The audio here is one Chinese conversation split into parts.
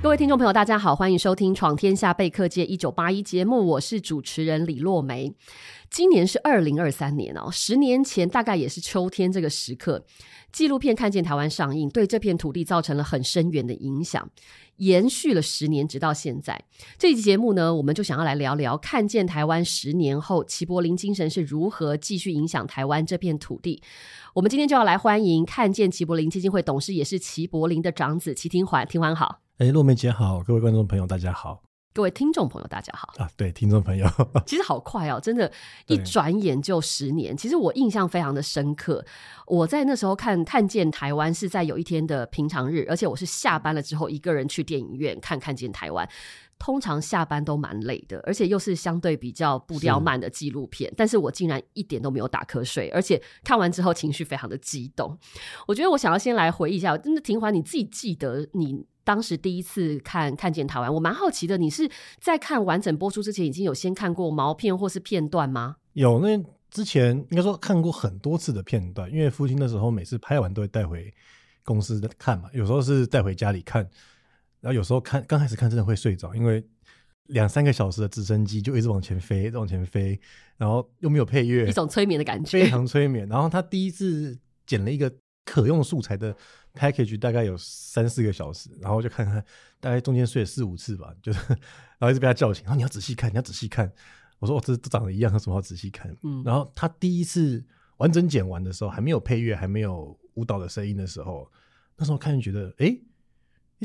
各位听众朋友，大家好，欢迎收听《闯天下贝克街一九八一》节目，我是主持人李洛梅。今年是二零二三年哦，十年前大概也是秋天这个时刻，纪录片《看见台湾》上映，对这片土地造成了很深远的影响，延续了十年，直到现在。这一集节目呢，我们就想要来聊聊《看见台湾》十年后，齐柏林精神是如何继续影响台湾这片土地。我们今天就要来欢迎看见齐柏林基金会董事，也是齐柏林的长子齐廷桓，廷桓好。哎，洛梅姐好，各位观众朋友大家好，各位听众朋友大家好啊，对，听众朋友，其实好快哦，真的，一转眼就十年。其实我印象非常的深刻，我在那时候看看见台湾是在有一天的平常日，而且我是下班了之后一个人去电影院看看见台湾。通常下班都蛮累的，而且又是相对比较步调慢的纪录片，但是我竟然一点都没有打瞌睡，而且看完之后情绪非常的激动。我觉得我想要先来回忆一下，真的廷华，你自己记得你。当时第一次看看见台湾，我蛮好奇的，你是在看完整播出之前已经有先看过毛片或是片段吗？有，那之前应该说看过很多次的片段，因为父亲那时候每次拍完都会带回公司看嘛，有时候是带回家里看，然后有时候看刚开始看真的会睡着，因为两三个小时的直升机就一直往前飞，一直往前飞，然后又没有配乐，一种催眠的感觉，非常催眠。然后他第一次剪了一个可用素材的。package 大概有三四个小时，然后就看看，大概中间睡了四五次吧，就是，然后一直被他叫醒，然后你要仔细看，你要仔细看。我说我这都长得一样，有什么好仔细看？嗯，然后他第一次完整剪完的时候，还没有配乐，还没有舞蹈的声音的时候，那时候看就觉得，哎，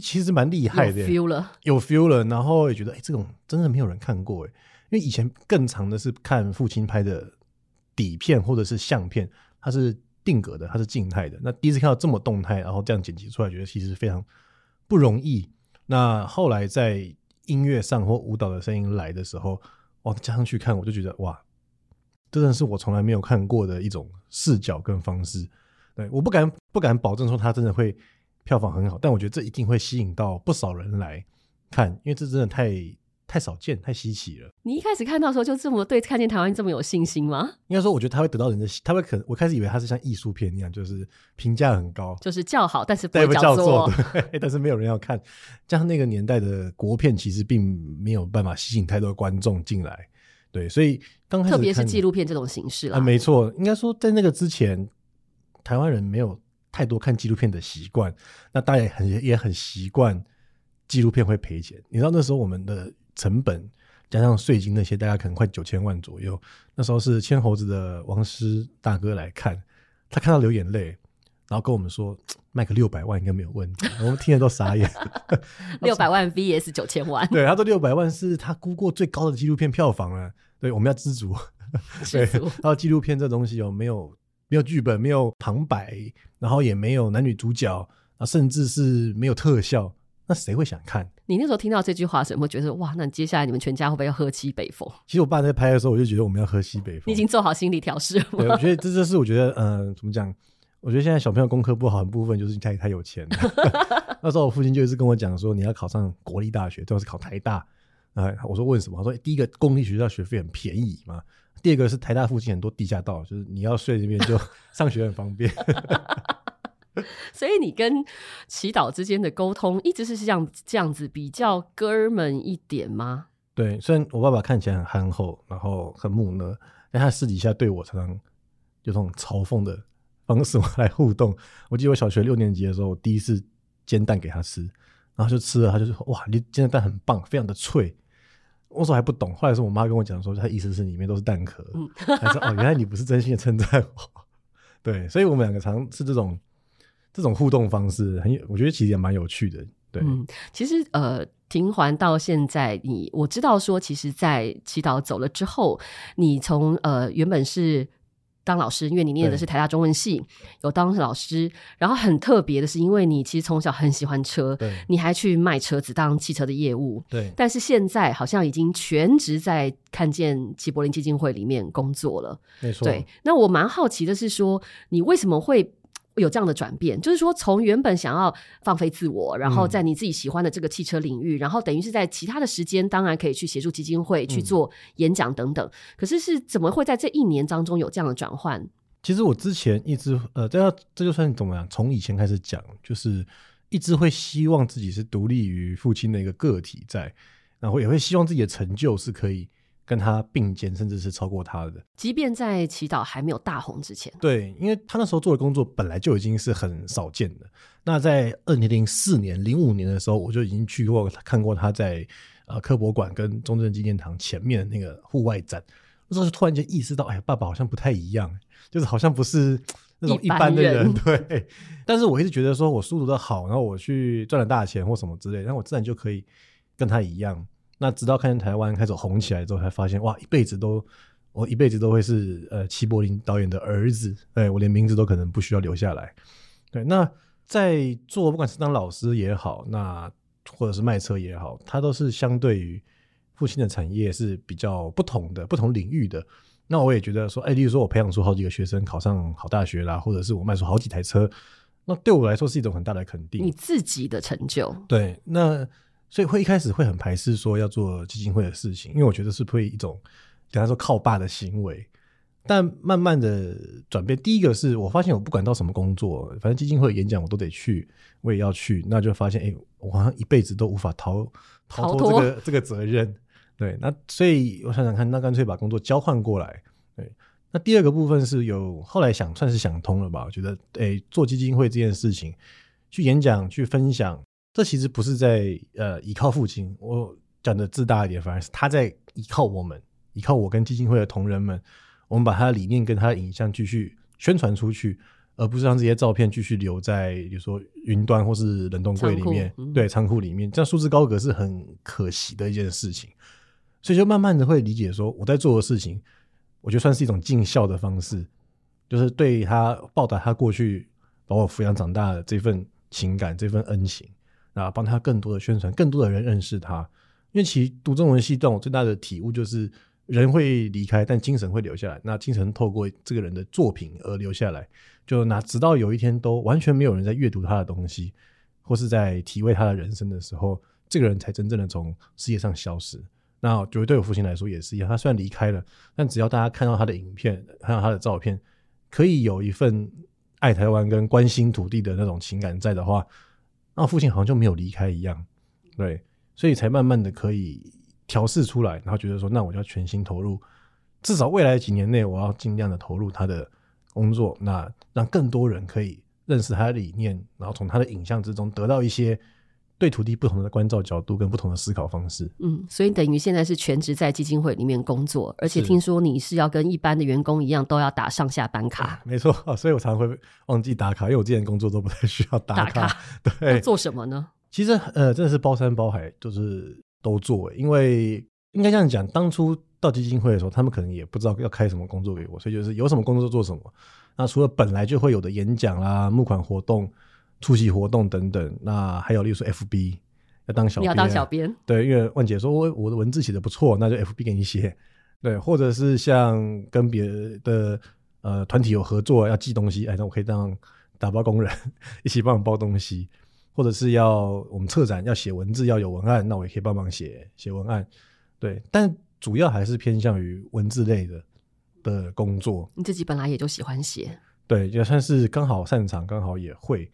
其实蛮厉害的，有 feel 了，有 feel 了，然后也觉得，哎，这种真的没有人看过，哎，因为以前更长的是看父亲拍的底片或者是相片，它是。定格的，它是静态的。那第一次看到这么动态，然后这样剪辑出来，觉得其实非常不容易。那后来在音乐上或舞蹈的声音来的时候，哇，加上去看，我就觉得哇，真的是我从来没有看过的一种视角跟方式。对，我不敢不敢保证说它真的会票房很好，但我觉得这一定会吸引到不少人来看，因为这真的太。太少见，太稀奇了。你一开始看到的时候就这么对看见台湾这么有信心吗？应该说，我觉得他会得到人的，他会可能我开始以为他是像艺术片一样，就是评价很高，就是叫好，但是不会叫座，对，但是没有人要看。加上那个年代的国片，其实并没有办法吸引太多观众进来，对，所以刚开始，特别是纪录片这种形式啦，啊，没错，应该说在那个之前，台湾人没有太多看纪录片的习惯，那大家也很也很习惯纪录片会赔钱。你知道那时候我们的。成本加上税金那些，大概可能快九千万左右。那时候是牵猴子的王师大哥来看，他看到流眼泪，然后跟我们说卖个六百万应该没有问题。我们听了都傻眼，六百万 VS 九千万。对，他说六百万是他估过最高的纪录片票房了。对，我们要知足。对，然后纪录片这东西有没有没有剧本，没有旁白，然后也没有男女主角，啊，甚至是没有特效。那谁会想看？你那时候听到这句话的时候，有没有觉得哇？那接下来你们全家会不会要喝西北风？其实我爸在拍的时候，我就觉得我们要喝西北风。你已经做好心理调试了我觉得这就是我觉得，嗯、呃，怎么讲？我觉得现在小朋友功课不好的部分就是家里太有钱了。那时候我父亲就一直跟我讲说，你要考上国立大学，最好是考台大。啊、呃，我说问什么？他说第一个公立学校学费很便宜嘛，第二个是台大附近很多地下道，就是你要睡那边就 上学很方便。所以你跟祈祷之间的沟通一直是这样这样子比较哥们一点吗？对，虽然我爸爸看起来很憨厚，然后很木讷，但他私底下对我常常有这种嘲讽的方式来互动。我记得我小学六年级的时候，我第一次煎蛋给他吃，然后就吃了，他就说：“哇，你煎的蛋很棒，非常的脆。”我说还不懂，后来是我妈跟我讲说，她意思是里面都是蛋壳。嗯，他说：“哦，原来你不是真心的称赞我。”对，所以我们两个常是这种。这种互动方式很有，我觉得其实也蛮有趣的。对，嗯，其实呃，停环到现在你，你我知道说，其实，在祈祷走了之后，你从呃原本是当老师，因为你念的是台大中文系，有当老师。然后很特别的是，因为你其实从小很喜欢车，对，你还去卖车子当汽车的业务，对。但是现在好像已经全职在看见齐柏林基金会里面工作了，没错。对，那我蛮好奇的是说，你为什么会？有这样的转变，就是说，从原本想要放飞自我，然后在你自己喜欢的这个汽车领域，嗯、然后等于是在其他的时间，当然可以去协助基金会去做演讲等等。嗯、可是是怎么会在这一年当中有这样的转换？其实我之前一直呃，这要这就算怎么样，从以前开始讲，就是一直会希望自己是独立于父亲的一个个体在，然后也会希望自己的成就是可以。跟他并肩，甚至是超过他的。即便在祈祷还没有大红之前，对，因为他那时候做的工作本来就已经是很少见的。那在二零零四年、零五年的时候，我就已经去过看过他在呃科博馆跟中正纪念堂前面的那个户外展。那时候就突然间意识到，哎，爸爸好像不太一样，就是好像不是那种一般的人。人 对，但是我一直觉得说，我书读的好，然后我去赚了大钱或什么之类，然后我自然就可以跟他一样。那直到看见台湾开始红起来之后，才发现哇，一辈子都我一辈子都会是呃齐柏林导演的儿子，对，我连名字都可能不需要留下来。对，那在做不管是当老师也好，那或者是卖车也好，它都是相对于父亲的产业是比较不同的、不同领域的。那我也觉得说，哎，例如说我培养出好几个学生考上好大学啦，或者是我卖出好几台车，那对我来说是一种很大的肯定。你自己的成就，对，那。所以会一开始会很排斥说要做基金会的事情，因为我觉得是会一种，等他说靠爸的行为。但慢慢的转变，第一个是我发现我不管到什么工作，反正基金会演讲我都得去，我也要去，那就发现哎、欸，我好像一辈子都无法逃逃脱这个这个责任。对，那所以我想想看，那干脆把工作交换过来。对，那第二个部分是有后来想算是想通了吧，我觉得哎、欸，做基金会这件事情，去演讲去分享。这其实不是在呃依靠父亲，我讲的自大一点，反而是他在依靠我们，依靠我跟基金会的同仁们，我们把他的理念跟他的影像继续宣传出去，而不是让这些照片继续留在比如说云端或是冷冻柜里面，嗯、对，仓库里面，这样束之高阁是很可惜的一件事情。所以就慢慢的会理解说，我在做的事情，我觉得算是一种尽孝的方式，就是对他报答他过去把我抚养长大的这份情感，这份恩情。啊，帮他更多的宣传，更多的人认识他。因为其实读中文系，让我最大的体悟就是，人会离开，但精神会留下来。那精神透过这个人的作品而留下来，就那直到有一天都完全没有人在阅读他的东西，或是在体味他的人生的时候，这个人才真正的从世界上消失。那就对我父亲来说也是一样，他虽然离开了，但只要大家看到他的影片，看到他的照片，可以有一份爱台湾跟关心土地的那种情感在的话。那父亲好像就没有离开一样，对，所以才慢慢的可以调试出来，然后觉得说，那我就要全心投入，至少未来几年内，我要尽量的投入他的工作，那让更多人可以认识他的理念，然后从他的影像之中得到一些对土地不同的关照角度跟不同的思考方式。嗯，所以等于现在是全职在基金会里面工作，而且听说你是要跟一般的员工一样，都要打上下班卡。没错，所以我常常会忘记打卡，因为我之前工作都不太需要打卡。打卡对，做什么呢？其实呃，真的是包山包海，就是都做。因为应该这样讲，当初到基金会的时候，他们可能也不知道要开什么工作给我，所以就是有什么工作就做什么。那除了本来就会有的演讲啦、募款活动、出席活动等等，那还有例如说 FB。要当小编，你要当小编，对，因为万姐说我我的文字写的不错，那就 FB 给你写，对，或者是像跟别的呃团体有合作要寄东西，哎，那我可以当打包工人，一起帮忙包东西，或者是要我们策展要写文字要有文案，那我也可以帮忙写写文案，对，但主要还是偏向于文字类的的工作。你自己本来也就喜欢写，对，也算是刚好擅长，刚好也会，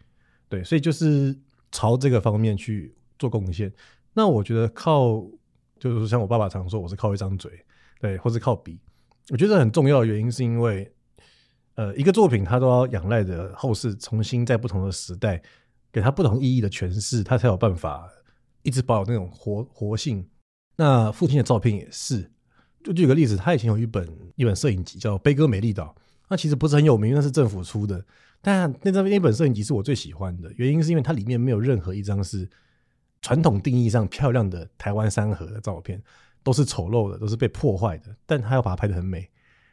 对，所以就是朝这个方面去。做贡献，那我觉得靠就是像我爸爸常说，我是靠一张嘴，对，或是靠笔。我觉得很重要的原因是因为，呃，一个作品它都要仰赖着后世重新在不同的时代给它不同意义的诠释，它才有办法一直保有那种活活性。那父亲的照片也是，就举个例子，他以前有一本一本摄影集叫《悲歌美丽岛》，那其实不是很有名，那是政府出的，但那张那本摄影集是我最喜欢的，原因是因为它里面没有任何一张是。传统定义上漂亮的台湾山河的照片，都是丑陋的，都是被破坏的。但他要把它拍得很美。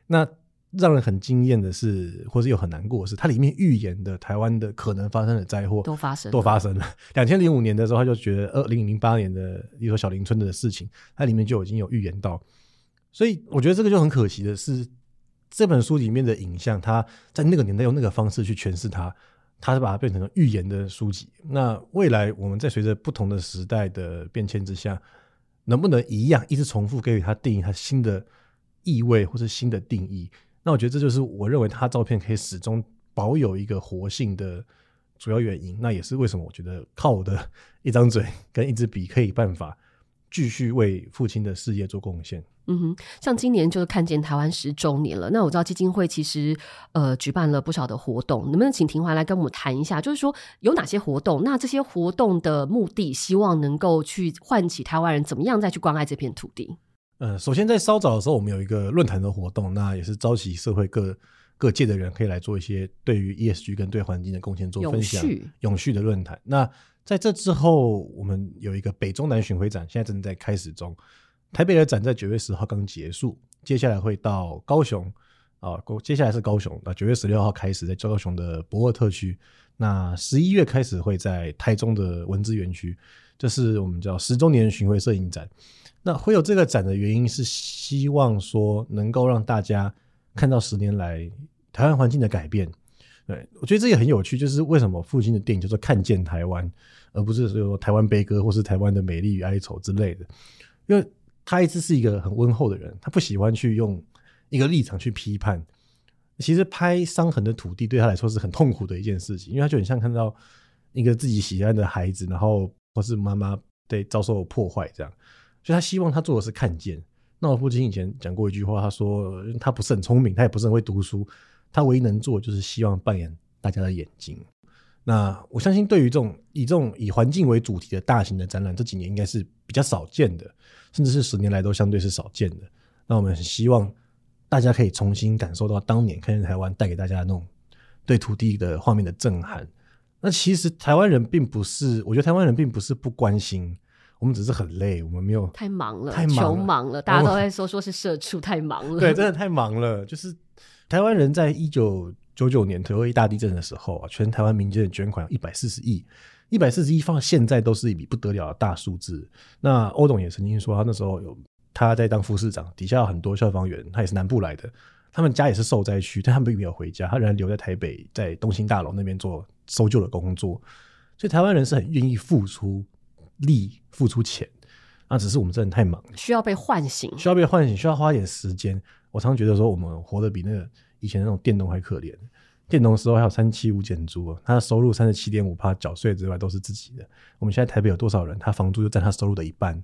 那让人很惊艳的是，或是又很难过的是，它里面预言的台湾的可能发生的灾祸都发生，都发生了。两千零五年的时候，他就觉得二零零八年的一说小林村的事情，它里面就已经有预言到。所以我觉得这个就很可惜的是，这本书里面的影像，它在那个年代用那个方式去诠释它，它是把它变成了预言的书籍。那未来我们在随着不同的时代的变迁之下，能不能一样一直重复给予它定义它新的意味或是新的定义？那我觉得这就是我认为他照片可以始终保有一个活性的主要原因。那也是为什么我觉得靠我的 一张嘴跟一支笔可以办法继续为父亲的事业做贡献。嗯哼，像今年就是看见台湾十周年了。那我知道基金会其实呃举办了不少的活动，能不能请庭华来跟我们谈一下？就是说有哪些活动？那这些活动的目的，希望能够去唤起台湾人怎么样再去关爱这片土地？呃，首先在稍早的时候，我们有一个论坛的活动，那也是召集社会各各界的人，可以来做一些对于 ESG 跟对环境的贡献做分享。永续，永续的论坛。那在这之后，我们有一个北中南巡回展，现在正在开始中。台北的展在九月十号刚结束，接下来会到高雄啊，接下来是高雄，那九月十六号开始在高雄的博尔特区，那十一月开始会在台中的文资园区，这是我们叫十周年巡回摄影展。那会有这个展的原因是希望说能够让大家看到十年来台湾环境的改变。对，我觉得这也很有趣，就是为什么父亲的电影叫做看见台湾，而不是说台湾悲歌或是台湾的美丽与哀愁之类的。因为他一直是一个很温厚的人，他不喜欢去用一个立场去批判。其实拍伤痕的土地对他来说是很痛苦的一件事情，因为他就很像看到一个自己喜爱的孩子，然后或是妈妈对遭受破坏这样。所以他希望他做的是看见。那我父亲以前讲过一句话，他说他不是很聪明，他也不是很会读书，他唯一能做就是希望扮演大家的眼睛。那我相信，对于这种以这种以环境为主题的大型的展览，这几年应该是比较少见的，甚至是十年来都相对是少见的。那我们很希望大家可以重新感受到当年看见台湾带给大家的那种对土地的画面的震撼。那其实台湾人并不是，我觉得台湾人并不是不关心。我们只是很累，我们没有太忙了，太忙了，忙了，大家都在说说是社畜太忙了。对，真的太忙了。就是台湾人在一九九九年九二一大地震的时候啊，全台湾民间的捐款一百四十亿，一百四十亿放到现在都是一笔不得了的大数字。那欧董也曾经说，他那时候有他在当副市长，底下有很多消防员，他也是南部来的，他们家也是受灾区，但他们并没有回家，他仍然留在台北，在东兴大楼那边做搜救的工作。所以台湾人是很愿意付出。力付出钱，那只是我们真的太忙了，需要被唤醒，需要被唤醒，需要花点时间。我常觉得说，我们活得比那个以前那种佃农还可怜。佃农的时候还有三七五减租，他的收入三十七点五趴，缴税之外都是自己的。我们现在台北有多少人，他房租就占他收入的一半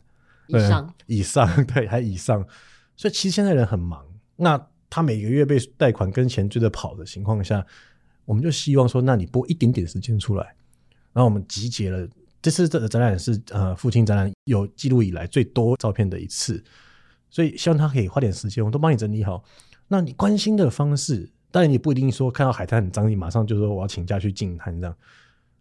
以上，以上 对，还以上。所以其实现在人很忙，那他每个月被贷款跟钱追着跑的情况下，我们就希望说，那你拨一点点时间出来，然后我们集结了。这次这个展览是呃父亲展览有记录以来最多照片的一次，所以希望他可以花点时间，我都帮你整理好。那你关心的方式，当然你不一定说看到海滩很脏，你马上就说我要请假去净滩这样。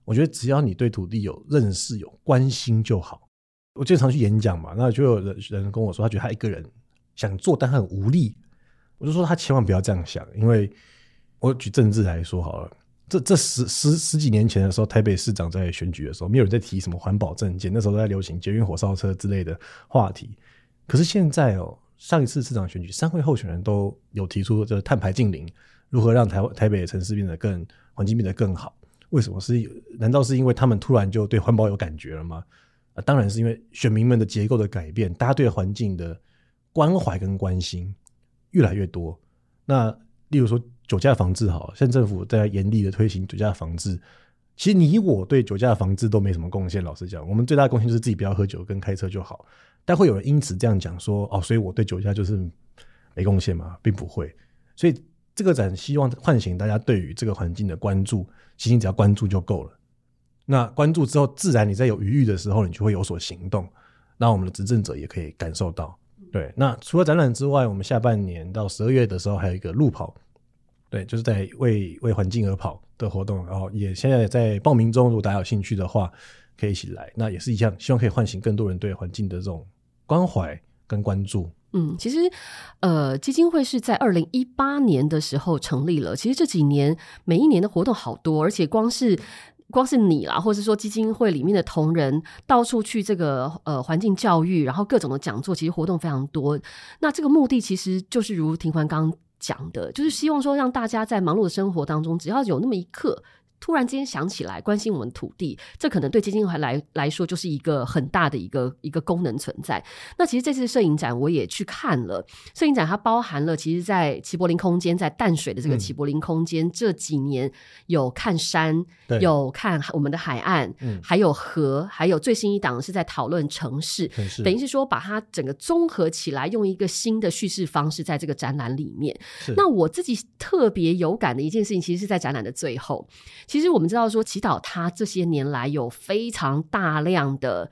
我觉得只要你对土地有认识、有关心就好。我经常去演讲嘛，那就有人人跟我说，他觉得他一个人想做，但很无力。我就说他千万不要这样想，因为我举政治来说好了。这这十十十几年前的时候，台北市长在选举的时候，没有人在提什么环保政见，那时候都在流行捷运火烧车之类的话题。可是现在哦，上一次市长选举，三位候选人都有提出这个碳排净零，如何让台台北的城市变得更环境变得更好？为什么是？难道是因为他们突然就对环保有感觉了吗？啊，当然是因为选民们的结构的改变，大家对环境的关怀跟关心越来越多。那例如说。酒驾防治好，现在政府在严厉的推行酒驾防治。其实你我对酒驾防治都没什么贡献。老实讲，我们最大的贡献就是自己不要喝酒跟开车就好。但会有人因此这样讲说：“哦，所以我对酒驾就是没贡献嘛？”并不会。所以这个展希望唤醒大家对于这个环境的关注。其实你只要关注就够了。那关注之后，自然你在有余裕的时候，你就会有所行动。那我们的执政者也可以感受到。对。那除了展览之外，我们下半年到十二月的时候还有一个路跑。对，就是在为为环境而跑的活动，然后也现在在报名中。如果大家有兴趣的话，可以一起来。那也是一样，希望可以唤醒更多人对环境的这种关怀跟关注。嗯，其实呃，基金会是在二零一八年的时候成立了。其实这几年每一年的活动好多，而且光是光是你啦，或者是说基金会里面的同仁到处去这个呃环境教育，然后各种的讲座，其实活动非常多。那这个目的其实就是如庭环刚讲的，就是希望说让大家在忙碌的生活当中，只要有那么一刻。突然间想起来关心我们土地，这可能对基金会来来说就是一个很大的一个一个功能存在。那其实这次摄影展我也去看了，摄影展它包含了其实，在齐柏林空间，在淡水的这个齐柏林空间，嗯、这几年有看山，有看我们的海岸，嗯、还有河，还有最新一档是在讨论城市，是等于是说把它整个综合起来，用一个新的叙事方式在这个展览里面。那我自己特别有感的一件事情，其实是在展览的最后。其实我们知道说，祈祷他这些年来有非常大量的。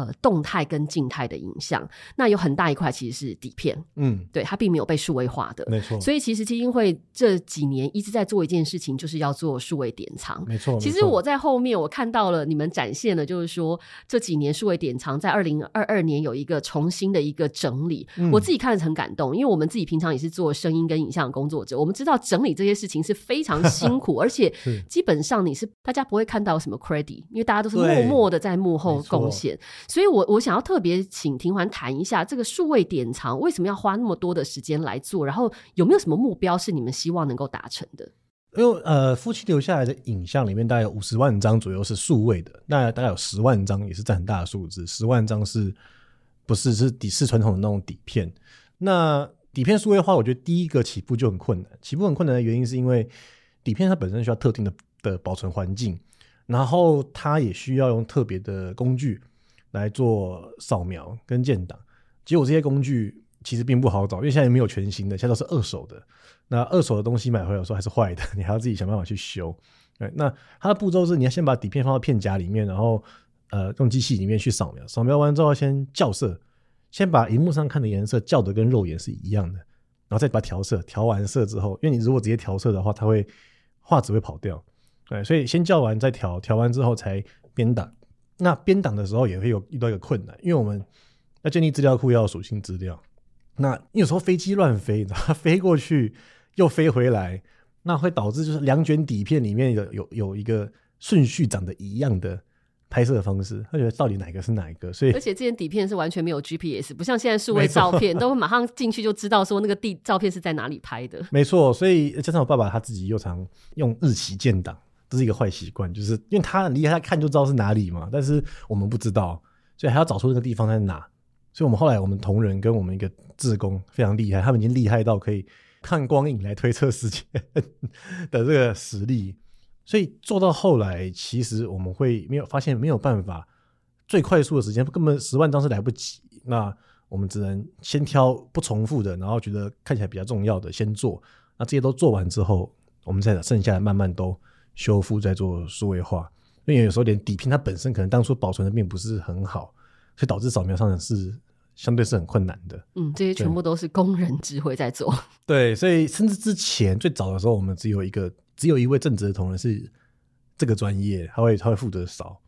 呃，动态跟静态的影像，那有很大一块其实是底片，嗯，对，它并没有被数位化的，没错。所以其实基金会这几年一直在做一件事情，就是要做数位典藏，没错。其实我在后面我看到了你们展现了，就是说这几年数位典藏在二零二二年有一个重新的一个整理，嗯、我自己看了很感动，因为我们自己平常也是做声音跟影像的工作者，我们知道整理这些事情是非常辛苦，而且 基本上你是大家不会看到什么 credit，因为大家都是默默的在幕后贡献。所以我，我想要特别请庭环谈一下这个数位典藏为什么要花那么多的时间来做，然后有没有什么目标是你们希望能够达成的？因为呃，夫妻留下来的影像里面大概有五十万张左右是数位的，那大概有十万张也是占很大的数字，十万张是不是是底是传统的那种底片？那底片数位化，我觉得第一个起步就很困难，起步很困难的原因是因为底片它本身需要特定的的保存环境，然后它也需要用特别的工具。来做扫描跟建档，结果这些工具其实并不好找，因为现在也没有全新的，现在都是二手的。那二手的东西买回来的时候还是坏的，你还要自己想办法去修。对，那它的步骤是，你要先把底片放到片夹里面，然后呃用机器里面去扫描，扫描完之后先校色，先把荧幕上看的颜色校得跟肉眼是一样的，然后再把它调色，调完色之后，因为你如果直接调色的话，它会画质会跑掉。对，所以先校完再调，调完之后才编档。那编档的时候也会有遇到一个困难，因为我们要建立资料库，要属性资料。那有时候飞机乱飞，它飞过去又飞回来，那会导致就是两卷底片里面有有有一个顺序长得一样的拍摄方式，他觉得到底哪个是哪一个？所以而且这件底片是完全没有 GPS，不像现在数位照片都会马上进去就知道说那个地照片是在哪里拍的。没错，所以加上我爸爸他自己又常用日期建档。这是一个坏习惯，就是因为他很厉害，他看就知道是哪里嘛。但是我们不知道，所以还要找出那个地方在哪。所以我们后来，我们同仁跟我们一个志工非常厉害，他们已经厉害到可以看光影来推测时间 的这个实力。所以做到后来，其实我们会没有发现没有办法最快速的时间，根本十万张是来不及。那我们只能先挑不重复的，然后觉得看起来比较重要的先做。那这些都做完之后，我们再剩下的慢慢都。修复在做数位化，因为有时候连底片它本身可能当初保存的并不是很好，所以导致扫描上是相对是很困难的。嗯，这些全部都是工人智慧在做。对，所以甚至之前最早的时候，我们只有一个只有一位正职的同仁是这个专业，他会他会负责扫。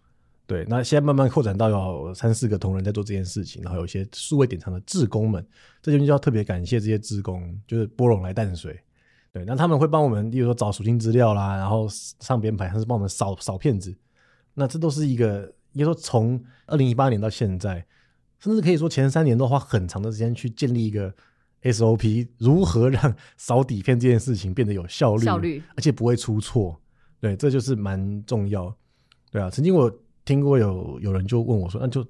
对，那现在慢慢扩展到有三四个同仁在做这件事情，然后有一些数位典藏的志工们，这边就要特别感谢这些志工，就是波龙来淡水。对，那他们会帮我们，例如说找属性资料啦，然后上编排，还是帮我们扫扫片子。那这都是一个，应该说从二零一八年到现在，甚至可以说前三年都花很长的时间去建立一个 SOP，如何让扫底片这件事情变得有效率，效率，而且不会出错。对，这就是蛮重要。对啊，曾经我听过有有人就问我说：“那就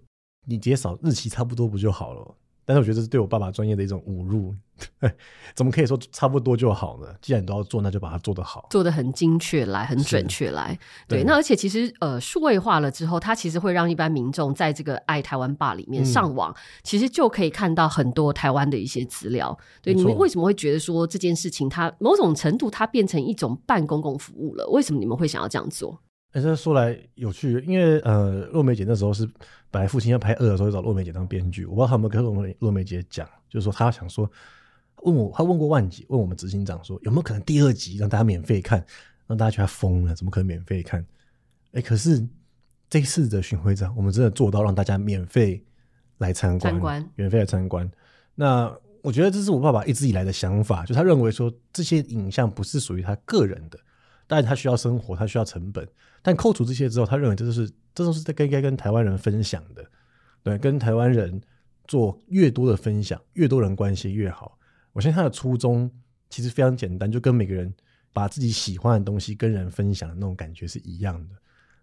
你直接扫日期差不多不就好了？”但是我觉得这是对我爸爸专业的一种侮辱，怎么可以说差不多就好呢？既然你都要做，那就把它做得好，做得很精确来，很准确来。对，对，那而且其实呃，数位化了之后，它其实会让一般民众在这个爱台湾吧里面上网，嗯、其实就可以看到很多台湾的一些资料。对，你们为什么会觉得说这件事情它某种程度它变成一种半公共服务了？为什么你们会想要这样做？哎、欸，这说来有趣，因为呃，若梅姐那时候是本来父亲要拍二的时候，就找若梅姐当编剧。我不知道他有没有跟若梅若梅姐讲，就是说他想说问我，他问过万姐，问我们执行长说有没有可能第二集让大家免费看，让大家觉得他疯了，怎么可能免费看？哎、欸，可是这次的巡回展，我们真的做到让大家免费来参观，参观免费来参观。那我觉得这是我爸爸一直以来的想法，就他认为说这些影像不是属于他个人的，但是他需要生活，他需要成本，但扣除这些之后，他认为这都是这都是在该该跟台湾人分享的，对，跟台湾人做越多的分享，越多人关心越好。我相信他的初衷其实非常简单，就跟每个人把自己喜欢的东西跟人分享的那种感觉是一样的，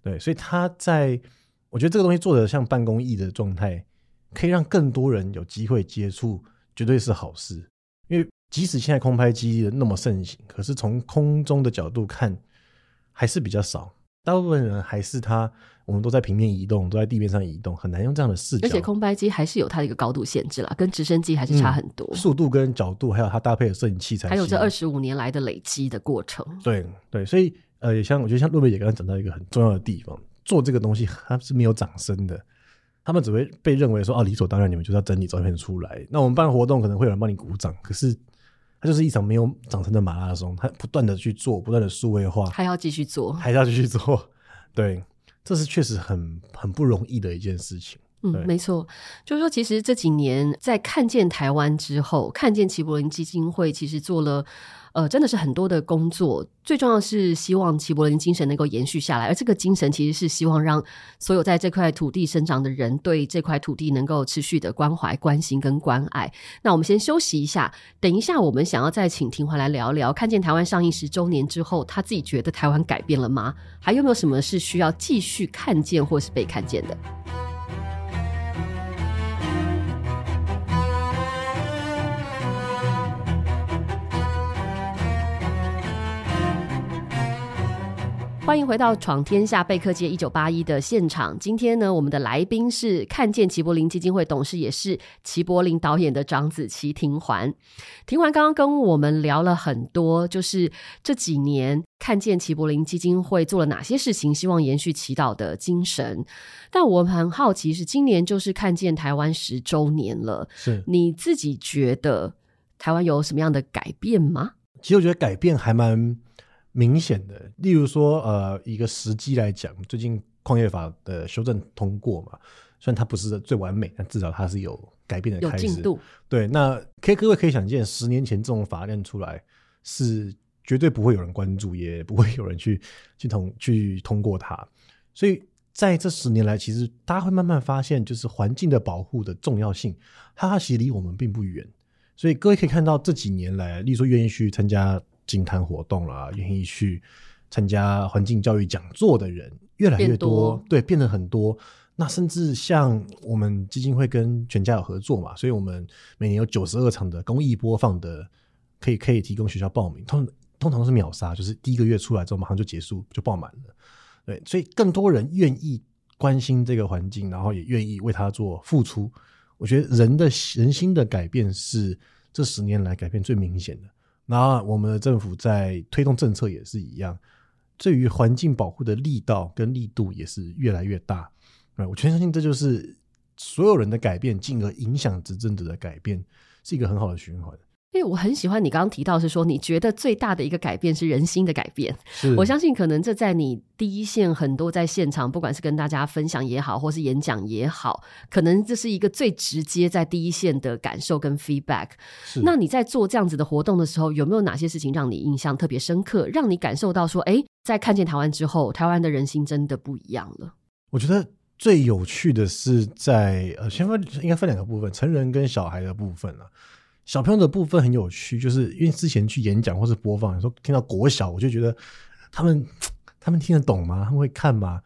对，所以他在我觉得这个东西做的像办公益的状态，可以让更多人有机会接触。绝对是好事，因为即使现在空拍机那么盛行，可是从空中的角度看还是比较少。大部分人还是他，我们都在平面移动，都在地面上移动，很难用这样的视角。而且空拍机还是有它的一个高度限制啦，跟直升机还是差很多。嗯、速度跟角度，还有它搭配的摄影器材，还有这二十五年来的累积的过程。对对，所以呃，也像我觉得像洛梅姐刚刚讲到一个很重要的地方，做这个东西它是没有掌声的。他们只会被认为说啊，理所当然，你们就是要整理照片出来。那我们办活动可能会有人帮你鼓掌，可是它就是一场没有掌声的马拉松。它不断的去做，不断的数位化，还要继续做，还要继续做。对，这是确实很很不容易的一件事情。嗯，没错，就是说，其实这几年在看见台湾之后，看见齐柏林基金会其实做了。呃，真的是很多的工作，最重要是希望齐柏林精神能够延续下来，而这个精神其实是希望让所有在这块土地生长的人对这块土地能够持续的关怀、关心跟关爱。那我们先休息一下，等一下我们想要再请庭华来聊聊，看见台湾上映十周年之后，他自己觉得台湾改变了吗？还有没有什么是需要继续看见或是被看见的？欢迎回到《闯天下贝克街一九八一》的现场。今天呢，我们的来宾是看见齐柏林基金会董事，也是齐柏林导演的长子齐廷环。庭环刚刚跟我们聊了很多，就是这几年看见齐柏林基金会做了哪些事情，希望延续祈祷的精神。但我很好奇，是今年就是看见台湾十周年了，是你自己觉得台湾有什么样的改变吗？其实我觉得改变还蛮。明显的，例如说，呃，一个时机来讲，最近矿业法的修正通过嘛，虽然它不是最完美，但至少它是有改变的开始。度。对，那可以各位可以想见，十年前这种法案出来，是绝对不会有人关注，也不会有人去 去通去通过它。所以在这十年来，其实大家会慢慢发现，就是环境的保护的重要性，它其实离我们并不远。所以各位可以看到这几年来，例如说愿意去参加。净滩活动啦，愿意去参加环境教育讲座的人越来越多，多对，变得很多。那甚至像我们基金会跟全家有合作嘛，所以我们每年有九十二场的公益播放的，可以可以提供学校报名，通通常是秒杀，就是第一个月出来之后马上就结束，就爆满了。对，所以更多人愿意关心这个环境，然后也愿意为它做付出。我觉得人的人心的改变是这十年来改变最明显的。然后我们的政府在推动政策也是一样，对于环境保护的力道跟力度也是越来越大。我全相信这就是所有人的改变，进而影响执政者的改变，是一个很好的循环。因为我很喜欢你刚刚提到是说，你觉得最大的一个改变是人心的改变。我相信可能这在你第一线很多在现场，不管是跟大家分享也好，或是演讲也好，可能这是一个最直接在第一线的感受跟 feedback。是，那你在做这样子的活动的时候，有没有哪些事情让你印象特别深刻，让你感受到说，哎，在看见台湾之后，台湾的人心真的不一样了？我觉得最有趣的是在呃，先分应该分两个部分，成人跟小孩的部分了。小朋友的部分很有趣，就是因为之前去演讲或是播放，有时候听到国小，我就觉得他们 他们听得懂吗？他们会看吗？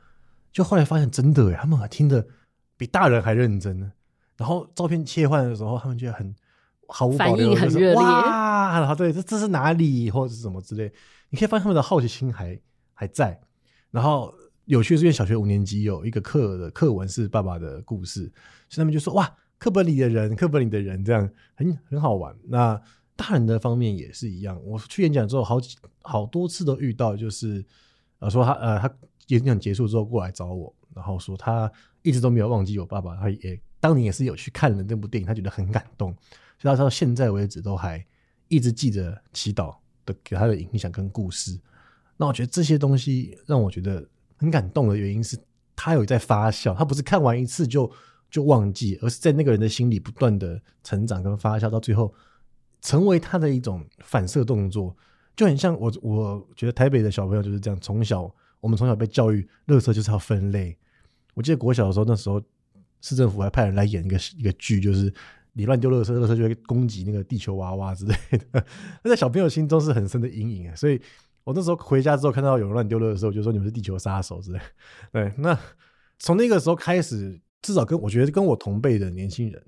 就后来发现真的，他们还听得比大人还认真。然后照片切换的时候，他们觉得很毫无保留，反应很热烈。哇，然后对，这这是哪里或者是什么之类，你可以发现他们的好奇心还还在。然后有趣的是，因为小学五年级有一个课的课文是爸爸的故事，所以他们就说哇。课本里的人，课本里的人，这样很很好玩。那大人的方面也是一样。我去演讲之后，好几好多次都遇到，就是呃说他呃他演讲结束之后过来找我，然后说他一直都没有忘记我爸爸，他也当年也是有去看了那部电影，他觉得很感动，所以他到现在为止都还一直记得祈祷的给他的影响跟故事。那我觉得这些东西让我觉得很感动的原因是，他有在发笑，他不是看完一次就。就忘记，而是在那个人的心里不断的成长跟发酵，到最后成为他的一种反射动作，就很像我，我觉得台北的小朋友就是这样，从小我们从小被教育，垃圾就是要分类。我记得国小的时候，那时候市政府还派人来演一个一个剧，就是你乱丢垃圾，垃圾就会攻击那个地球娃娃之类的，那在小朋友心中是很深的阴影啊。所以我那时候回家之后看到有人乱丢垃圾，我就说你们是地球杀手之类。对，那从那个时候开始，至少跟我觉得跟我同辈的年轻人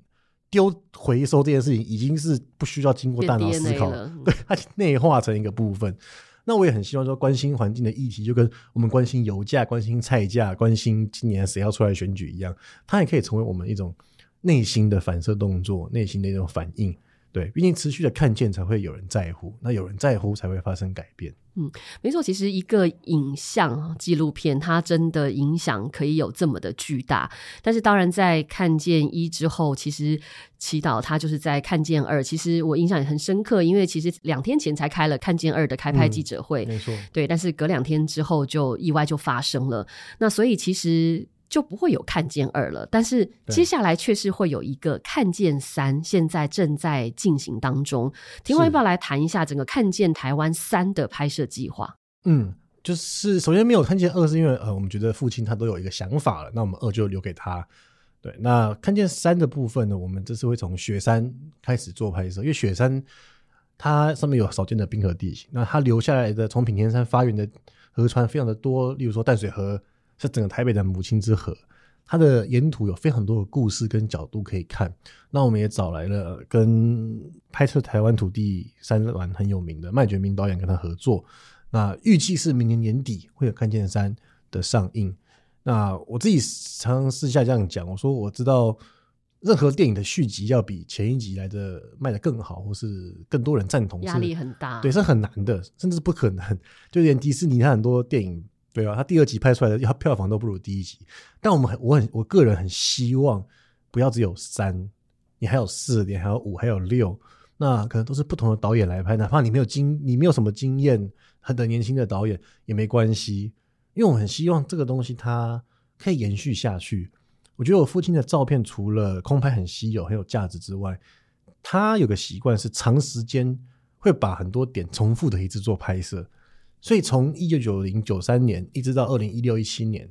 丢回收这件事情，已经是不需要经过大脑思考，对，它内化成一个部分。那我也很希望说，关心环境的议题，就跟我们关心油价、关心菜价、关心今年谁要出来选举一样，它也可以成为我们一种内心的反射动作、内心的一种反应。对，毕竟持续的看见才会有人在乎，那有人在乎才会发生改变。嗯，没错，其实一个影像纪录片，它真的影响可以有这么的巨大。但是当然，在看见一之后，其实祈祷它就是在看见二。其实我印象也很深刻，因为其实两天前才开了看见二的开拍记者会，嗯、没错，对。但是隔两天之后就意外就发生了。那所以其实。就不会有看见二了，但是接下来却是会有一个看见三，现在正在进行当中。庭华要不要来谈一下整个看见台湾三的拍摄计划？嗯，就是首先没有看见二，是因为呃，我们觉得父亲他都有一个想法了，那我们二就留给他。对，那看见三的部分呢，我们这次会从雪山开始做拍摄，因为雪山它上面有少见的冰河地形，那它留下来的从品田山发源的河川非常的多，例如说淡水河。是整个台北的母亲之河，它的沿途有非常多的故事跟角度可以看。那我们也找来了跟拍摄台湾土地三峦很有名的麦觉明导演跟他合作。那预计是明年年底会有《看见山》的上映。那我自己常常私下这样讲，我说我知道任何电影的续集要比前一集来的卖得更好，或是更多人赞同，压力很大，对，是很难的，甚至是不可能。就连迪士尼，它很多电影。对啊，他第二集拍出来的，要票房都不如第一集。但我们很，我很，我个人很希望不要只有三，你还有四，你还有五，还有六，那可能都是不同的导演来拍，哪怕你没有经，你没有什么经验，很的年轻的导演也没关系，因为我很希望这个东西它可以延续下去。我觉得我父亲的照片除了空拍很稀有、很有价值之外，他有个习惯是长时间会把很多点重复的一次做拍摄。所以从一九九零九三年一直到二零一六一七年，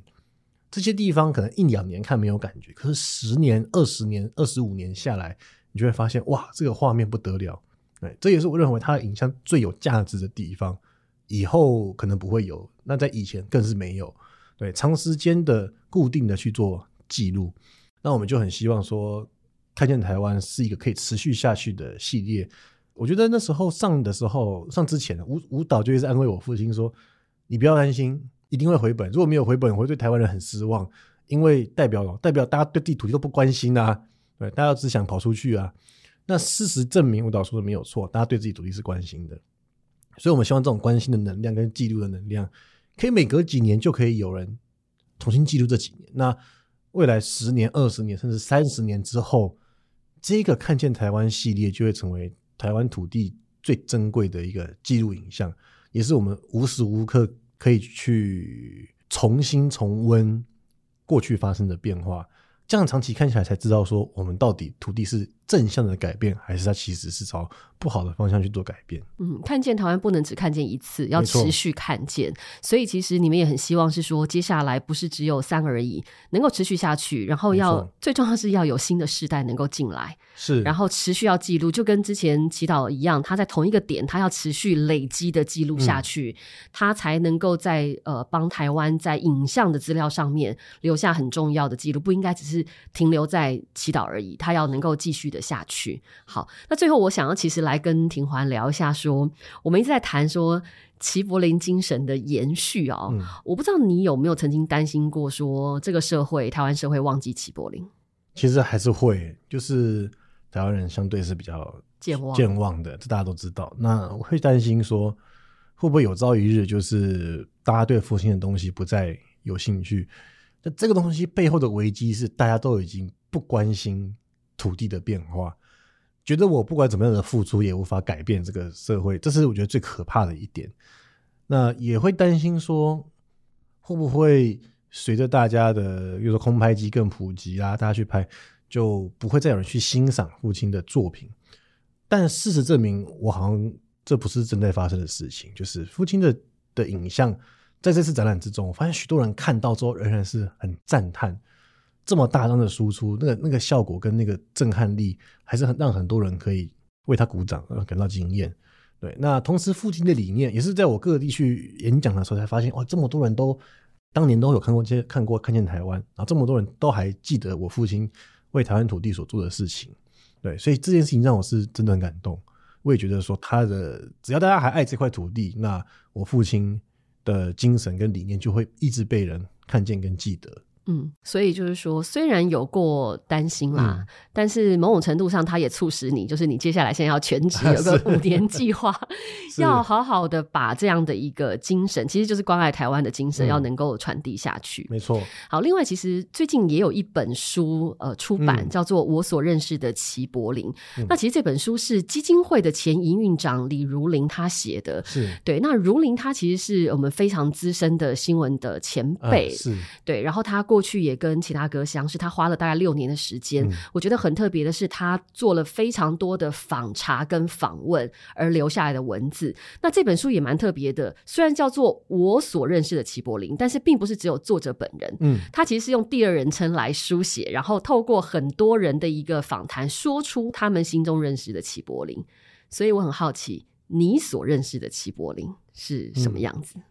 这些地方可能一两年看没有感觉，可是十年、二十年、二十五年下来，你就会发现哇，这个画面不得了。对，这也是我认为它的影像最有价值的地方。以后可能不会有，那在以前更是没有。对，长时间的固定的去做记录，那我们就很希望说，看见台湾是一个可以持续下去的系列。我觉得那时候上的时候，上之前，舞舞蹈就一直安慰我父亲说：“你不要担心，一定会回本。如果没有回本，我会对台湾人很失望，因为代表代表大家对地土地都不关心啊，对，大家只想跑出去啊。那事实证明，舞蹈说的没有错，大家对自己土地是关心的。所以我们希望这种关心的能量跟记录的能量，可以每隔几年就可以有人重新记录这几年。那未来十年、二十年，甚至三十年之后，这个看见台湾系列就会成为。台湾土地最珍贵的一个记录影像，也是我们无时无刻可以去重新重温过去发生的变化。这样长期看起来，才知道说我们到底土地是正向的改变，还是它其实是朝不好的方向去做改变？嗯，看见台湾不能只看见一次，要持续看见。所以其实你们也很希望是说，接下来不是只有三而已，能够持续下去，然后要最重要是要有新的世代能够进来，是，然后持续要记录，就跟之前祈祷一样，他在同一个点，他要持续累积的记录下去，嗯、他才能够在呃帮台湾在影像的资料上面留下很重要的记录，不应该只是。是停留在祈祷而已，他要能够继续的下去。好，那最后我想要其实来跟庭环聊一下说，说我们一直在谈说齐柏林精神的延续哦。嗯、我不知道你有没有曾经担心过说这个社会，台湾社会忘记齐柏林？其实还是会，就是台湾人相对是比较健忘健忘的，这大家都知道。那我会担心说，会不会有朝一日，就是大家对复兴的东西不再有兴趣？那这个东西背后的危机是，大家都已经不关心土地的变化，觉得我不管怎么样的付出也无法改变这个社会，这是我觉得最可怕的一点。那也会担心说，会不会随着大家的，比如说空拍机更普及啊，大家去拍，就不会再有人去欣赏父亲的作品。但事实证明，我好像这不是正在发生的事情。就是父亲的的影像，在这次展览之中，我发现许多人看到之后仍然是很赞叹，这么大张的输出，那个那个效果跟那个震撼力，还是很让很多人可以为他鼓掌，感到惊艳。对，那同时父亲的理念，也是在我各地去演讲的时候才发现，哇，这么多人都当年都有看过这，看过看见台湾，然后这么多人都还记得我父亲为台湾土地所做的事情。对，所以这件事情让我是真的很感动。我也觉得说，他的只要大家还爱这块土地，那我父亲的精神跟理念就会一直被人看见跟记得。嗯，所以就是说，虽然有过担心啦，嗯、但是某种程度上，它也促使你，就是你接下来现在要全职 有个五年计划，要好好的把这样的一个精神，其实就是关爱台湾的精神，要能够传递下去。没错。好，另外，其实最近也有一本书呃出版，嗯、叫做《我所认识的齐柏林》。嗯、那其实这本书是基金会的前营运长李如林他写的。是对。那如林他其实是我们非常资深的新闻的前辈。嗯、是对。然后他过。过去也跟其他歌相识，他花了大概六年的时间。嗯、我觉得很特别的是，他做了非常多的访查跟访问而留下来的文字。那这本书也蛮特别的，虽然叫做我所认识的齐柏林，但是并不是只有作者本人。嗯，他其实是用第二人称来书写，然后透过很多人的一个访谈，说出他们心中认识的齐柏林。所以我很好奇，你所认识的齐柏林是什么样子？嗯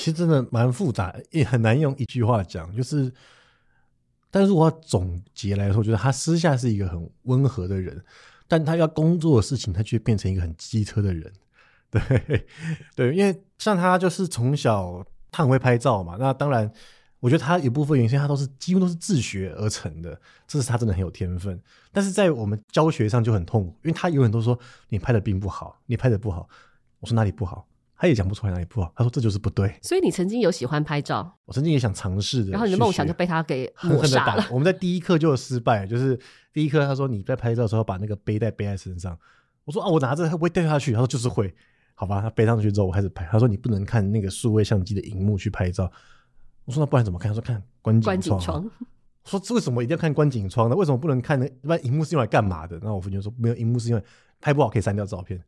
其实真的蛮复杂，也很难用一句话讲。就是，但是如果要总结来说，我觉得他私下是一个很温和的人，但他要工作的事情，他却变成一个很机车的人。对，对，因为像他就是从小他很会拍照嘛，那当然，我觉得他有部分原因，他都是几乎都是自学而成的，这是他真的很有天分。但是在我们教学上就很痛苦，因为他永远都说你拍的并不好，你拍的不好。我说哪里不好？他也讲不出来哪里不好，他说这就是不对。所以你曾经有喜欢拍照，我曾经也想尝试的，然后你的梦想就被他给抹杀了。我们在第一课就有失败，就是第一课他说你在拍照的时候把那个背带背在身上，我说啊我拿着会不会掉下去？他说就是会，好吧，他背上去之后我开始拍，他说你不能看那个数位相机的荧幕去拍照，我说那不然怎么看？他说看观景窗。说这为什么一定要看观景窗呢？为什么不能看呢？一般荧幕是用来干嘛的？然后我父亲说没有，荧幕是因为拍不好可以删掉照片。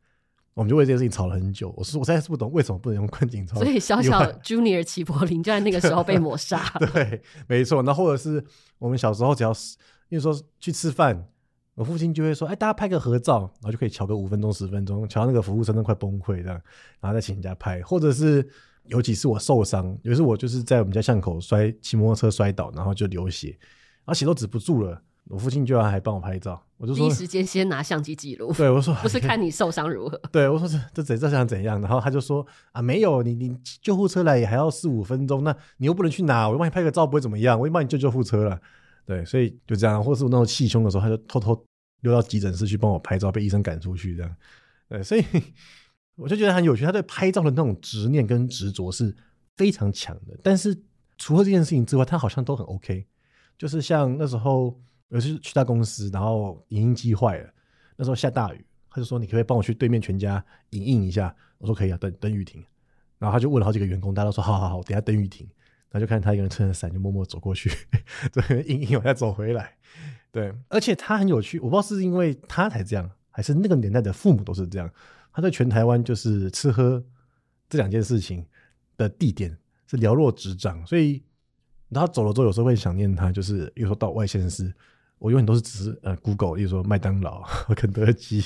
我们就为这件事情吵了很久。我说，我实在是不懂为什么不能用观景窗。所以小小 Junior 齐柏林就在那个时候被抹杀。对，没错。那或者是我们小时候只要是，因为说去吃饭，我父亲就会说：“哎，大家拍个合照，然后就可以瞧个五分钟、十分钟，瞧到那个服务生都快崩溃这样，然后再请人家拍。”或者是有几次我受伤，有一次我就是在我们家巷口摔，骑摩托车摔倒，然后就流血，然后血都止不住了。我父亲居然还帮我拍照，我就说第一时间先拿相机记录。对，我说 不是看你受伤如何。对，我说这这怎这想怎样？然后他就说啊，没有，你你救护车来也还要四五分钟，那你又不能去拿，我帮你拍个照不会怎么样，我就帮你救救护车了。对，所以就这样，或是我那种气胸的时候，他就偷偷溜到急诊室去帮我拍照，被医生赶出去这样。对，所以 我就觉得很有趣，他对拍照的那种执念跟执着是非常强的。但是除了这件事情之外，他好像都很 OK，就是像那时候。有次去他公司，然后影印机坏了，那时候下大雨，他就说：“你可不可以帮我去对面全家影印一下？”我说：“可以啊，等等雨停。”然后他就问了好几个员工，大家都说：“好好好，等下等雨停。”然后就看他一个人撑着伞，就默默走过去，对，印印完再走回来。对，而且他很有趣，我不知道是因为他才这样，还是那个年代的父母都是这样。他在全台湾就是吃喝这两件事情的地点是了若指掌，所以然后走了之后，有时候会想念他，就是有时候到外县市。我永远都是只是呃，Google，例如说麦当劳、肯德基，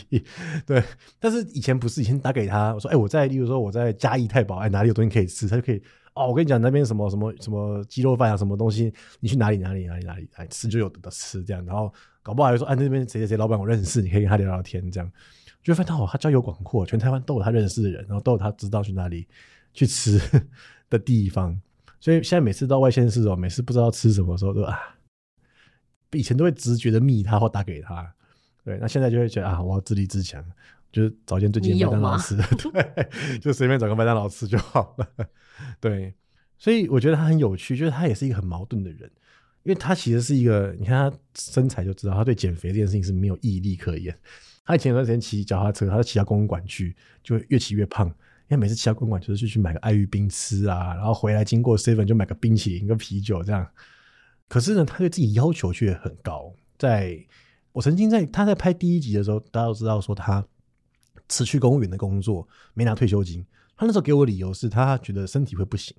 对。但是以前不是，以前打给他，我说，哎、我在，例如说我在嘉义太保，哎，哪里有东西可以吃，他就可以，哦，我跟你讲那边什么什么什么鸡肉饭啊，什么东西，你去哪里哪里哪里哪里哎吃就有的吃这样。然后搞不好就说，哎，那边谁谁谁老板我认识，你可以跟他聊聊天这样。就发现哦，他交友广阔，全台湾都有他认识的人，然后都有他知道去哪里去吃 的地方。所以现在每次到外县市哦，每次不知道吃什么的时候都啊。以前都会直觉的密他或打给他，对，那现在就会觉得啊，我要自立自强，就是找间最近麦当劳吃，对，就随便找个麦当劳吃就好了，对，所以我觉得他很有趣，就是他也是一个很矛盾的人，因为他其实是一个，你看他身材就知道，他对减肥这件事情是没有毅力可言。他以前有段时间骑脚踏车，他骑到公园馆去，就会越骑越胖，因为每次骑到公馆就是去去买个爱玉冰吃啊，然后回来经过 seven 就买个冰淇淋、一个啤酒这样。可是呢，他对自己要求却很高。在我曾经在他在拍第一集的时候，大家都知道说他辞去公务员的工作，没拿退休金。他那时候给我理由是他觉得身体会不行。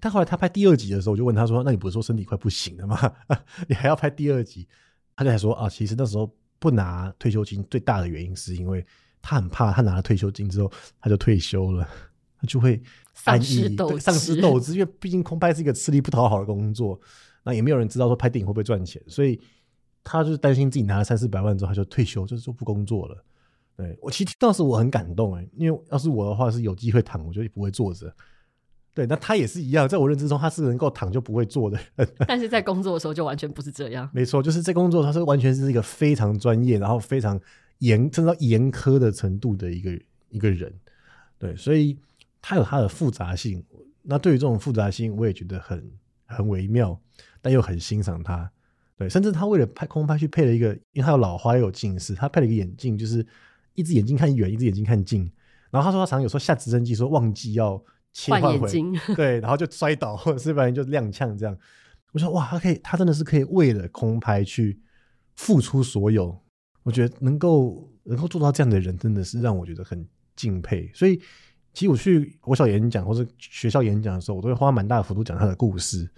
但后来他拍第二集的时候，我就问他说：“那你不是说身体快不行了吗？你还要拍第二集？”他就还说：“啊，其实那时候不拿退休金最大的原因是因为。”他很怕，他拿了退休金之后，他就退休了，他就会丧失斗志，丧失斗志。因为毕竟空拍是一个吃力不讨好的工作，那也没有人知道说拍电影会不会赚钱，所以他就是担心自己拿了三四百万之后他就退休，就是说不工作了。对，我其实当时我很感动哎，因为要是我的话是有机会躺，我就不会坐着。对，那他也是一样，在我认知中他是能够躺就不会坐的人，但是在工作的时候就完全不是这样。没错，就是在工作他是完全是一个非常专业，然后非常。严，甚至到严苛的程度的一个一个人，对，所以他有他的复杂性。那对于这种复杂性，我也觉得很很微妙，但又很欣赏他。对，甚至他为了拍空拍去配了一个，因为他有老花又有近视，他配了一个眼镜，就是一只眼睛看远，一只眼睛看近。然后他说他常常有时候下直升机，说忘记要切换回，对，然后就摔倒，或者是不然就踉跄这样。我说哇，他可以，他真的是可以为了空拍去付出所有。我觉得能够能够做到这样的人，真的是让我觉得很敬佩。所以，其实我去国小演讲或者学校演讲的时候，我都会花蛮大的幅度讲他的故事，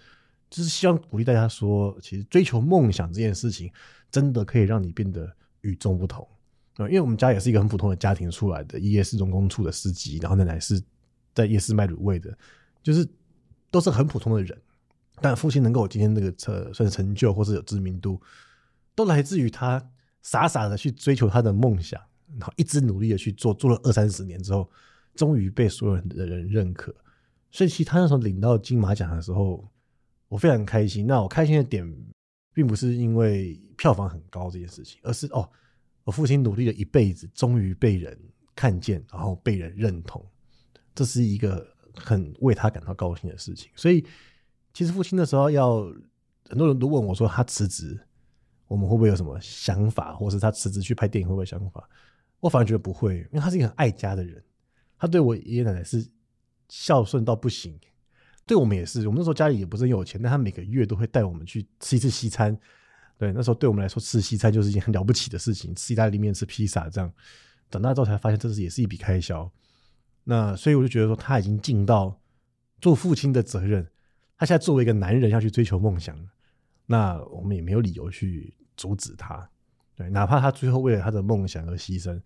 就是希望鼓励大家说，其实追求梦想这件事情，真的可以让你变得与众不同。因为我们家也是一个很普通的家庭出来的，夜市中工处的司机，然后奶奶是在夜市卖卤味的，就是都是很普通的人。但父亲能够有今天这个成算成就或是有知名度，都来自于他。傻傻的去追求他的梦想，然后一直努力的去做，做了二三十年之后，终于被所有人的人认可。所以，其实他那时候领到金马奖的时候，我非常开心。那我开心的点，并不是因为票房很高这件事情，而是哦，我父亲努力了一辈子，终于被人看见，然后被人认同，这是一个很为他感到高兴的事情。所以，其实父亲的时候要很多人都问我说，他辞职。我们会不会有什么想法，或是他辞职去拍电影会不会想法？我反而觉得不会，因为他是一个很爱家的人，他对我爷爷奶奶是孝顺到不行，对我们也是。我们那时候家里也不是很有钱，但他每个月都会带我们去吃一次西餐。对，那时候对我们来说吃西餐就是一件很了不起的事情，吃意大利面、吃披萨这样。长大之后才发现，这是也是一笔开销。那所以我就觉得说，他已经尽到做父亲的责任。他现在作为一个男人要去追求梦想，那我们也没有理由去。阻止他，对，哪怕他最后为了他的梦想而牺牲，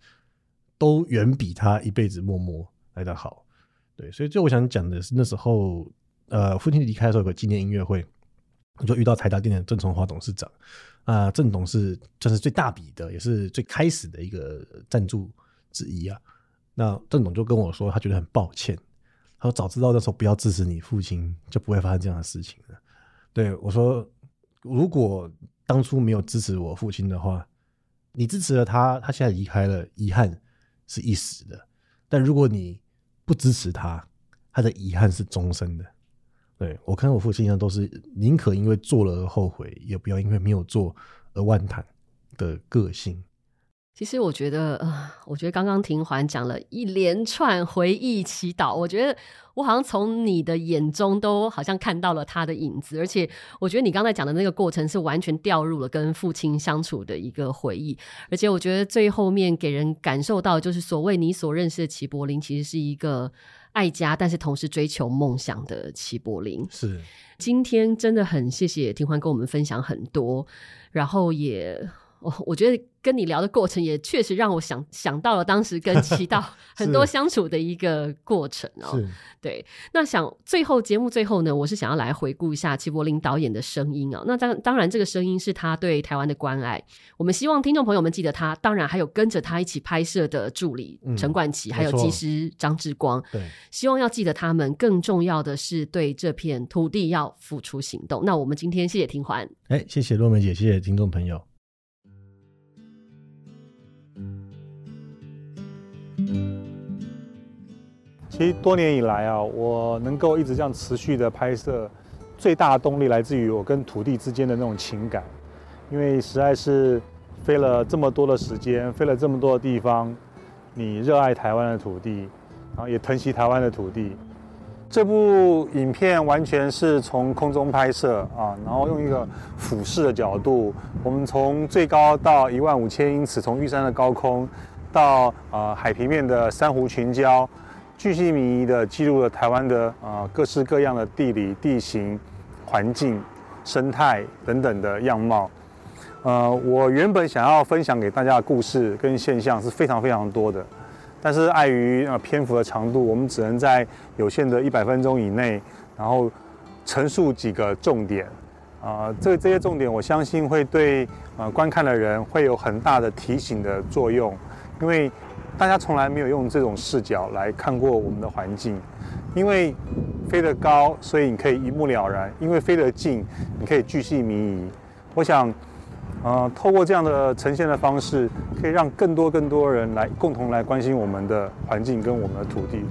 都远比他一辈子默默来得好。对，所以最后我想讲的是，那时候，呃，父亲离开的时候有个纪念音乐会，我就遇到台达电的郑崇华董事长，啊、郑董是算是最大笔的，也是最开始的一个赞助之一啊。那郑董就跟我说，他觉得很抱歉，他说早知道那时候不要支持你父亲，就不会发生这样的事情了。对，我说，如果。当初没有支持我父亲的话，你支持了他，他现在离开了，遗憾是一时的。但如果你不支持他，他的遗憾是终身的。对，我看我父亲一样，都是宁可因为做了而后悔，也不要因为没有做而万谈的个性。其实我觉得，呃，我觉得刚刚庭环讲了一连串回忆祈祷，我觉得我好像从你的眼中都好像看到了他的影子，而且我觉得你刚才讲的那个过程是完全掉入了跟父亲相处的一个回忆，而且我觉得最后面给人感受到就是所谓你所认识的齐柏林，其实是一个爱家，但是同时追求梦想的齐柏林。是，今天真的很谢谢庭环跟我们分享很多，然后也。我我觉得跟你聊的过程也确实让我想想到了当时跟齐导 很多相处的一个过程哦。对，那想最后节目最后呢，我是想要来回顾一下齐柏林导演的声音啊。那当当然，这个声音是他对台湾的关爱。我们希望听众朋友们记得他，当然还有跟着他一起拍摄的助理陈冠奇，还有技师张志光。对，希望要记得他们。更重要的是对这片土地要付出行动。那我们今天谢谢庭环，哎，谢谢洛梅姐，谢谢听众朋友。其实多年以来啊，我能够一直这样持续的拍摄，最大的动力来自于我跟土地之间的那种情感。因为实在是飞了这么多的时间，飞了这么多的地方，你热爱台湾的土地，然后也疼惜台湾的土地。这部影片完全是从空中拍摄啊，然后用一个俯视的角度，我们从最高到一万五千英尺，从玉山的高空到啊海平面的珊瑚群礁，巨细靡遗的记录了台湾的啊各式各样的地理、地形、环境、生态等等的样貌。呃，我原本想要分享给大家的故事跟现象是非常非常多的。但是碍于呃篇幅的长度，我们只能在有限的一百分钟以内，然后陈述几个重点。啊、这这些重点，我相信会对呃观看的人会有很大的提醒的作用，因为大家从来没有用这种视角来看过我们的环境。因为飞得高，所以你可以一目了然；因为飞得近，你可以巨细靡遗。我想。呃，透过这样的呈现的方式，可以让更多更多人来共同来关心我们的环境跟我们的土地。